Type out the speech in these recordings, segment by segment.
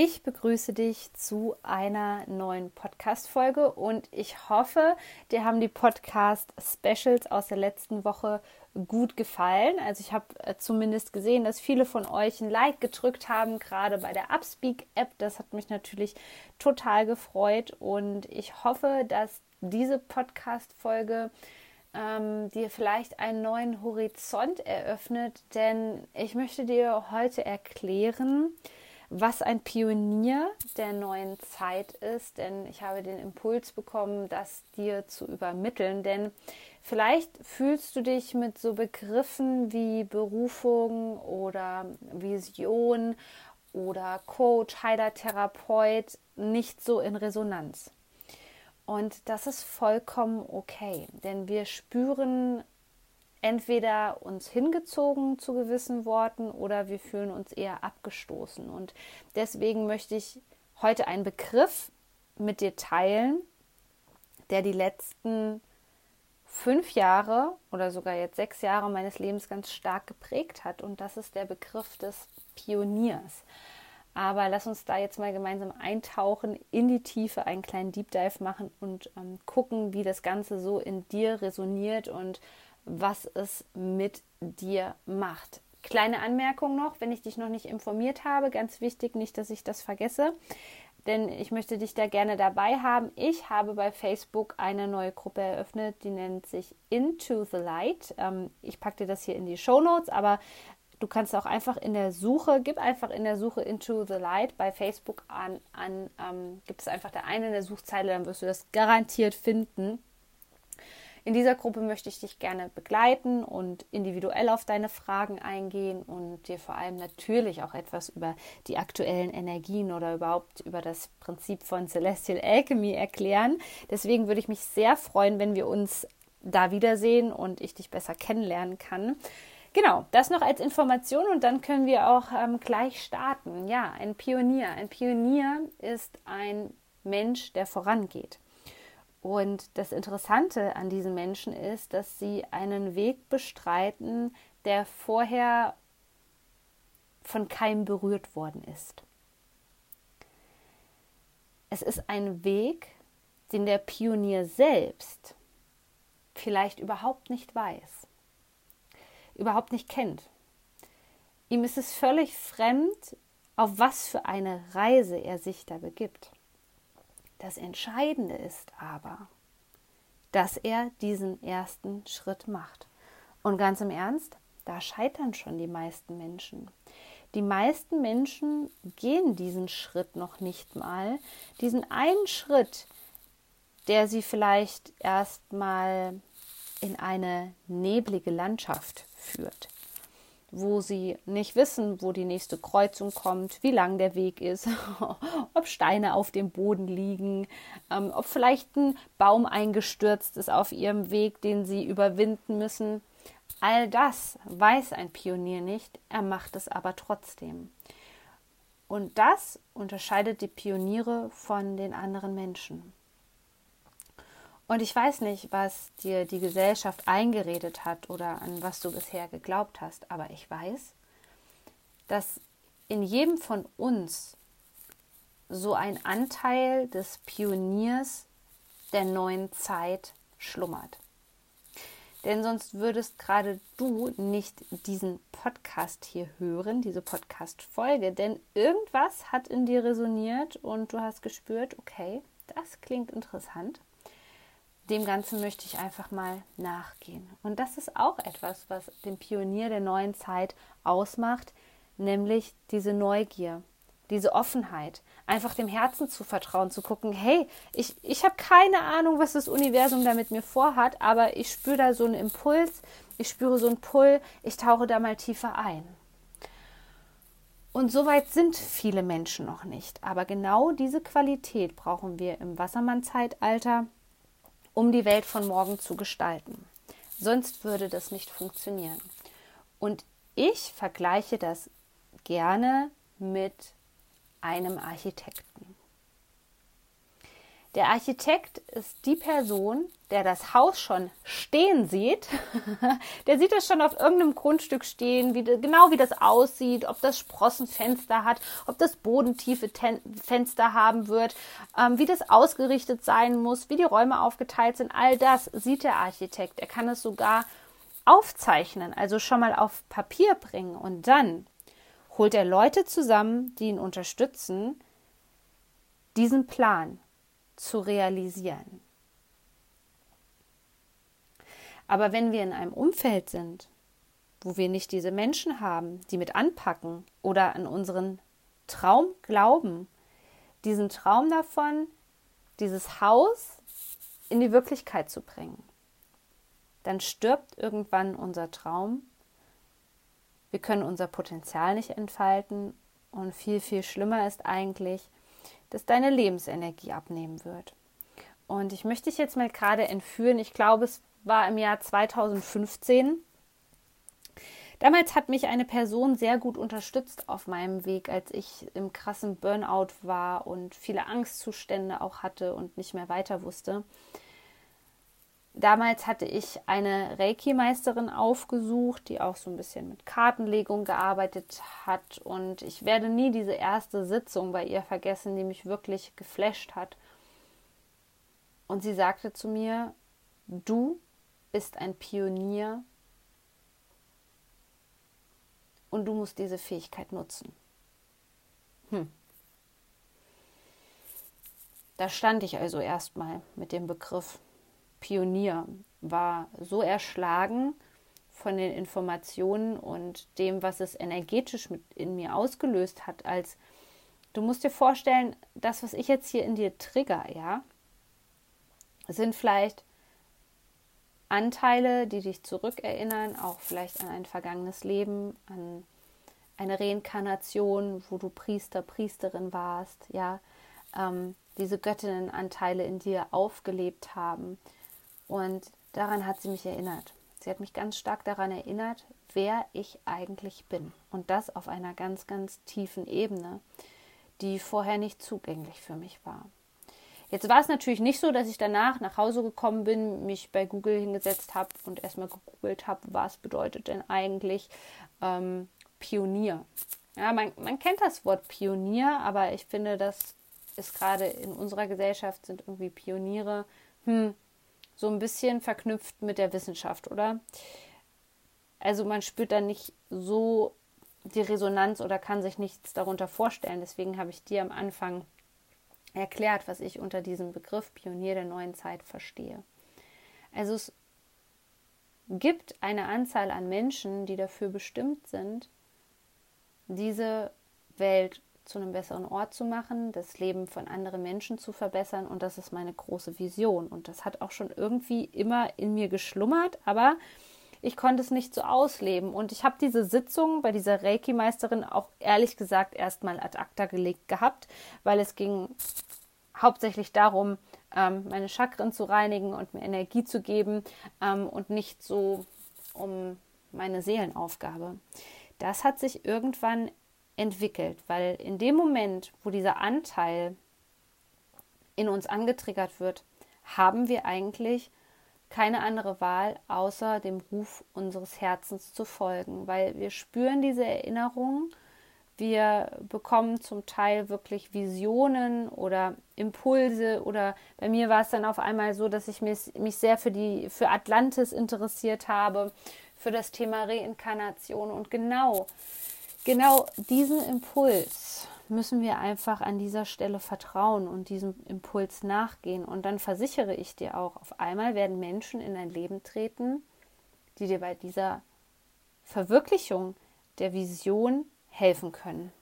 Ich begrüße dich zu einer neuen Podcast-Folge und ich hoffe, dir haben die Podcast-Specials aus der letzten Woche gut gefallen. Also ich habe äh, zumindest gesehen, dass viele von euch ein Like gedrückt haben, gerade bei der Upspeak-App. Das hat mich natürlich total gefreut und ich hoffe, dass diese Podcast-Folge ähm, dir vielleicht einen neuen Horizont eröffnet, denn ich möchte dir heute erklären, was ein Pionier der neuen Zeit ist, denn ich habe den Impuls bekommen, das dir zu übermitteln, denn vielleicht fühlst du dich mit so Begriffen wie Berufung oder Vision oder Coach, Heiler, Therapeut nicht so in Resonanz. Und das ist vollkommen okay, denn wir spüren entweder uns hingezogen zu gewissen Worten oder wir fühlen uns eher abgestoßen. Und deswegen möchte ich heute einen Begriff mit dir teilen, der die letzten fünf Jahre oder sogar jetzt sechs Jahre meines Lebens ganz stark geprägt hat. Und das ist der Begriff des Pioniers. Aber lass uns da jetzt mal gemeinsam eintauchen, in die Tiefe, einen kleinen Deep Dive machen und ähm, gucken, wie das Ganze so in dir resoniert und was es mit dir macht. Kleine Anmerkung noch, wenn ich dich noch nicht informiert habe, ganz wichtig, nicht, dass ich das vergesse, denn ich möchte dich da gerne dabei haben. Ich habe bei Facebook eine neue Gruppe eröffnet, die nennt sich Into the Light. Ähm, ich packe dir das hier in die Show Notes, aber du kannst auch einfach in der Suche, gib einfach in der Suche Into the Light bei Facebook an, an ähm, gibt es einfach der eine in der Suchzeile, dann wirst du das garantiert finden. In dieser Gruppe möchte ich dich gerne begleiten und individuell auf deine Fragen eingehen und dir vor allem natürlich auch etwas über die aktuellen Energien oder überhaupt über das Prinzip von Celestial Alchemy erklären. Deswegen würde ich mich sehr freuen, wenn wir uns da wiedersehen und ich dich besser kennenlernen kann. Genau, das noch als Information und dann können wir auch ähm, gleich starten. Ja, ein Pionier. Ein Pionier ist ein Mensch, der vorangeht. Und das Interessante an diesen Menschen ist, dass sie einen Weg bestreiten, der vorher von keinem berührt worden ist. Es ist ein Weg, den der Pionier selbst vielleicht überhaupt nicht weiß, überhaupt nicht kennt. Ihm ist es völlig fremd, auf was für eine Reise er sich da begibt. Das Entscheidende ist aber, dass er diesen ersten Schritt macht. Und ganz im Ernst, da scheitern schon die meisten Menschen. Die meisten Menschen gehen diesen Schritt noch nicht mal. Diesen einen Schritt, der sie vielleicht erstmal in eine neblige Landschaft führt wo sie nicht wissen, wo die nächste Kreuzung kommt, wie lang der Weg ist, ob Steine auf dem Boden liegen, ähm, ob vielleicht ein Baum eingestürzt ist auf ihrem Weg, den sie überwinden müssen. All das weiß ein Pionier nicht, er macht es aber trotzdem. Und das unterscheidet die Pioniere von den anderen Menschen. Und ich weiß nicht, was dir die Gesellschaft eingeredet hat oder an was du bisher geglaubt hast, aber ich weiß, dass in jedem von uns so ein Anteil des Pioniers der neuen Zeit schlummert. Denn sonst würdest gerade du nicht diesen Podcast hier hören, diese Podcast-Folge, denn irgendwas hat in dir resoniert und du hast gespürt, okay, das klingt interessant dem Ganzen möchte ich einfach mal nachgehen. Und das ist auch etwas, was den Pionier der neuen Zeit ausmacht, nämlich diese Neugier, diese Offenheit, einfach dem Herzen zu vertrauen, zu gucken, hey, ich, ich habe keine Ahnung, was das Universum da mit mir vorhat, aber ich spüre da so einen Impuls, ich spüre so einen Pull, ich tauche da mal tiefer ein. Und soweit sind viele Menschen noch nicht. Aber genau diese Qualität brauchen wir im Wassermann-Zeitalter, um die Welt von morgen zu gestalten. Sonst würde das nicht funktionieren. Und ich vergleiche das gerne mit einem Architekten. Der Architekt ist die Person, der das Haus schon stehen sieht. der sieht es schon auf irgendeinem Grundstück stehen, wie, genau wie das aussieht, ob das Sprossenfenster hat, ob das bodentiefe Ten Fenster haben wird, ähm, wie das ausgerichtet sein muss, wie die Räume aufgeteilt sind. All das sieht der Architekt. Er kann es sogar aufzeichnen, also schon mal auf Papier bringen und dann holt er Leute zusammen, die ihn unterstützen, diesen Plan zu realisieren. Aber wenn wir in einem Umfeld sind, wo wir nicht diese Menschen haben, die mit anpacken oder an unseren Traum glauben, diesen Traum davon, dieses Haus in die Wirklichkeit zu bringen, dann stirbt irgendwann unser Traum. Wir können unser Potenzial nicht entfalten und viel, viel schlimmer ist eigentlich, dass deine Lebensenergie abnehmen wird. Und ich möchte dich jetzt mal gerade entführen. Ich glaube, es war im Jahr 2015. Damals hat mich eine Person sehr gut unterstützt auf meinem Weg, als ich im krassen Burnout war und viele Angstzustände auch hatte und nicht mehr weiter wusste. Damals hatte ich eine Reiki-Meisterin aufgesucht, die auch so ein bisschen mit Kartenlegung gearbeitet hat. Und ich werde nie diese erste Sitzung bei ihr vergessen, die mich wirklich geflasht hat. Und sie sagte zu mir, du bist ein Pionier und du musst diese Fähigkeit nutzen. Hm. Da stand ich also erstmal mit dem Begriff Pionier, war so erschlagen von den Informationen und dem, was es energetisch mit in mir ausgelöst hat, als du musst dir vorstellen, das, was ich jetzt hier in dir trigger, ja, sind vielleicht Anteile, die dich zurückerinnern, auch vielleicht an ein vergangenes Leben, an eine Reinkarnation, wo du Priester, Priesterin warst, ja, ähm, diese Göttinnenanteile in dir aufgelebt haben, und daran hat sie mich erinnert. Sie hat mich ganz stark daran erinnert, wer ich eigentlich bin. Und das auf einer ganz, ganz tiefen Ebene, die vorher nicht zugänglich für mich war. Jetzt war es natürlich nicht so, dass ich danach nach Hause gekommen bin, mich bei Google hingesetzt habe und erstmal gegoogelt habe, was bedeutet denn eigentlich ähm, Pionier. Ja, man, man kennt das Wort Pionier, aber ich finde, das ist gerade in unserer Gesellschaft sind irgendwie Pioniere, hm, so ein bisschen verknüpft mit der Wissenschaft, oder? Also man spürt da nicht so die Resonanz oder kann sich nichts darunter vorstellen. Deswegen habe ich dir am Anfang erklärt, was ich unter diesem Begriff Pionier der neuen Zeit verstehe. Also es gibt eine Anzahl an Menschen, die dafür bestimmt sind, diese Welt zu einem besseren Ort zu machen, das Leben von anderen Menschen zu verbessern und das ist meine große Vision. Und das hat auch schon irgendwie immer in mir geschlummert, aber ich konnte es nicht so ausleben. Und ich habe diese Sitzung bei dieser Reiki-Meisterin auch ehrlich gesagt erstmal ad acta gelegt gehabt, weil es ging hauptsächlich darum, ähm, meine Chakren zu reinigen und mir Energie zu geben ähm, und nicht so um meine Seelenaufgabe. Das hat sich irgendwann entwickelt, weil in dem Moment, wo dieser Anteil in uns angetriggert wird, haben wir eigentlich keine andere Wahl, außer dem Ruf unseres Herzens zu folgen, weil wir spüren diese Erinnerungen, wir bekommen zum Teil wirklich Visionen oder Impulse oder bei mir war es dann auf einmal so, dass ich mich, mich sehr für die für Atlantis interessiert habe, für das Thema Reinkarnation. Und genau genau diesen Impuls müssen wir einfach an dieser Stelle vertrauen und diesem Impuls nachgehen. Und dann versichere ich dir auch, auf einmal werden Menschen in dein Leben treten, die dir bei dieser Verwirklichung der Vision helfen können.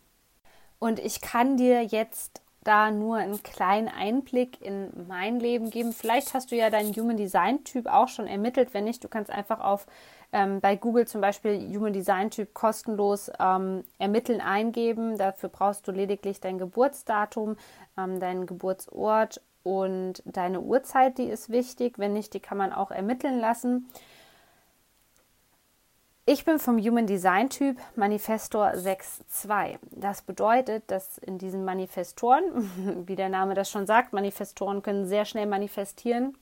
Und ich kann dir jetzt da nur einen kleinen Einblick in mein Leben geben. Vielleicht hast du ja deinen Human Design Typ auch schon ermittelt. Wenn nicht, du kannst einfach auf ähm, bei Google zum Beispiel Human Design Typ kostenlos ähm, ermitteln, eingeben. Dafür brauchst du lediglich dein Geburtsdatum, ähm, deinen Geburtsort und deine Uhrzeit, die ist wichtig. Wenn nicht, die kann man auch ermitteln lassen. Ich bin vom Human Design Typ Manifestor 6.2. Das bedeutet, dass in diesen Manifestoren, wie der Name das schon sagt, Manifestoren können sehr schnell manifestieren.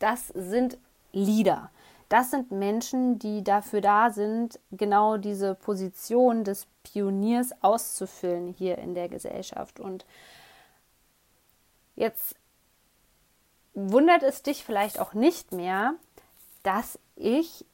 Das sind Leader. Das sind Menschen, die dafür da sind, genau diese Position des Pioniers auszufüllen hier in der Gesellschaft. Und jetzt wundert es dich vielleicht auch nicht mehr, dass ich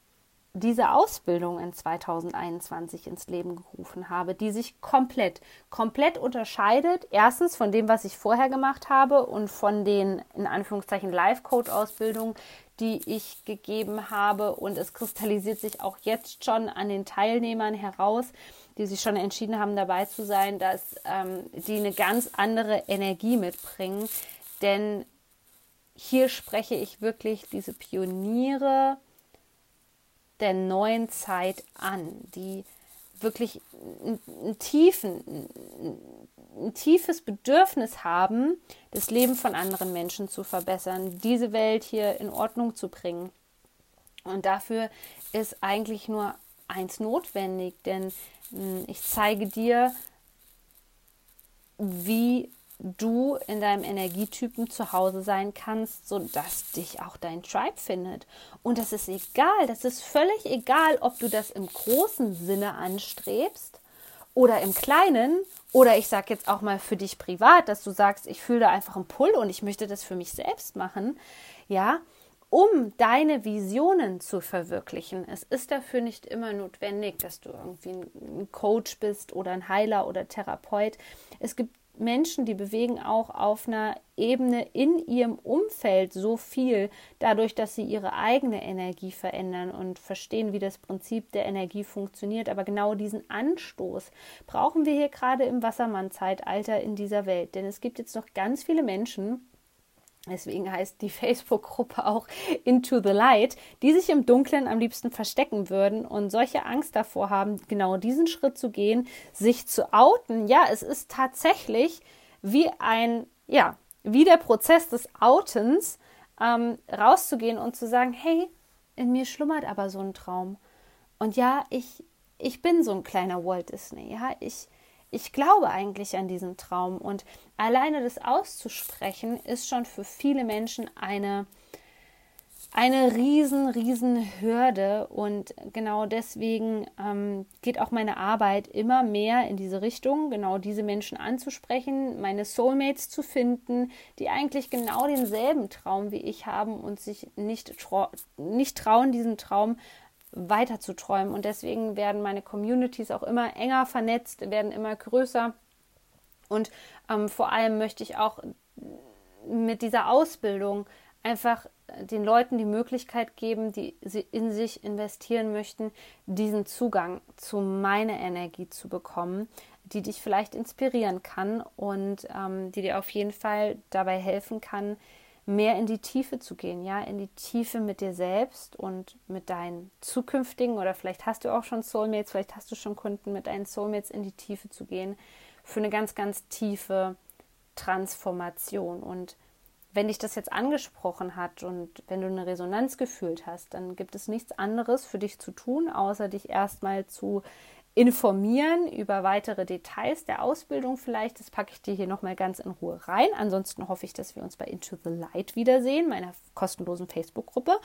diese Ausbildung in 2021 ins Leben gerufen habe, die sich komplett, komplett unterscheidet. Erstens von dem, was ich vorher gemacht habe und von den, in Anführungszeichen, Life-Coach-Ausbildungen, die ich gegeben habe. Und es kristallisiert sich auch jetzt schon an den Teilnehmern heraus, die sich schon entschieden haben, dabei zu sein, dass ähm, die eine ganz andere Energie mitbringen. Denn hier spreche ich wirklich diese Pioniere, der neuen Zeit an, die wirklich einen tiefen, ein tiefes Bedürfnis haben, das Leben von anderen Menschen zu verbessern, diese Welt hier in Ordnung zu bringen. Und dafür ist eigentlich nur eins notwendig, denn ich zeige dir, wie du in deinem Energietypen zu Hause sein kannst, sodass dich auch dein Tribe findet. Und das ist egal, das ist völlig egal, ob du das im großen Sinne anstrebst oder im kleinen oder ich sage jetzt auch mal für dich privat, dass du sagst, ich fühle da einfach einen Pull und ich möchte das für mich selbst machen, ja, um deine Visionen zu verwirklichen. Es ist dafür nicht immer notwendig, dass du irgendwie ein Coach bist oder ein Heiler oder Therapeut. Es gibt Menschen, die bewegen auch auf einer Ebene in ihrem Umfeld so viel, dadurch, dass sie ihre eigene Energie verändern und verstehen, wie das Prinzip der Energie funktioniert. Aber genau diesen Anstoß brauchen wir hier gerade im Wassermann-Zeitalter in dieser Welt. Denn es gibt jetzt noch ganz viele Menschen, Deswegen heißt die Facebook-Gruppe auch Into the Light, die sich im Dunkeln am liebsten verstecken würden und solche Angst davor haben, genau diesen Schritt zu gehen, sich zu outen. Ja, es ist tatsächlich wie ein, ja, wie der Prozess des Outens, ähm, rauszugehen und zu sagen, hey, in mir schlummert aber so ein Traum. Und ja, ich, ich bin so ein kleiner Walt Disney. Ja, ich, ich glaube eigentlich an diesen Traum und alleine das auszusprechen ist schon für viele Menschen eine eine riesen, riesen Hürde und genau deswegen ähm, geht auch meine Arbeit immer mehr in diese Richtung, genau diese Menschen anzusprechen, meine Soulmates zu finden, die eigentlich genau denselben Traum wie ich haben und sich nicht, trau nicht trauen, diesen Traum weiter zu träumen. Und deswegen werden meine Communities auch immer enger vernetzt, werden immer größer. Und ähm, vor allem möchte ich auch mit dieser Ausbildung einfach den Leuten die Möglichkeit geben, die in sich investieren möchten, diesen Zugang zu meiner Energie zu bekommen, die dich vielleicht inspirieren kann und ähm, die dir auf jeden Fall dabei helfen kann, mehr in die Tiefe zu gehen, ja, in die Tiefe mit dir selbst und mit deinen zukünftigen oder vielleicht hast du auch schon Soulmates, vielleicht hast du schon Kunden mit deinen Soulmates in die Tiefe zu gehen für eine ganz, ganz tiefe Transformation. Und wenn dich das jetzt angesprochen hat und wenn du eine Resonanz gefühlt hast, dann gibt es nichts anderes für dich zu tun, außer dich erstmal zu informieren über weitere Details der Ausbildung vielleicht. Das packe ich dir hier nochmal ganz in Ruhe rein. Ansonsten hoffe ich, dass wir uns bei Into the Light wiedersehen, meiner kostenlosen Facebook-Gruppe.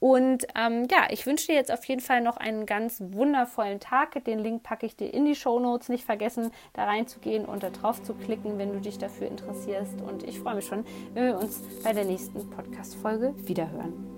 Und ähm, ja, ich wünsche dir jetzt auf jeden Fall noch einen ganz wundervollen Tag. Den Link packe ich dir in die Show Notes. Nicht vergessen, da reinzugehen und da drauf zu klicken, wenn du dich dafür interessierst. Und ich freue mich schon, wenn wir uns bei der nächsten Podcast-Folge wiederhören.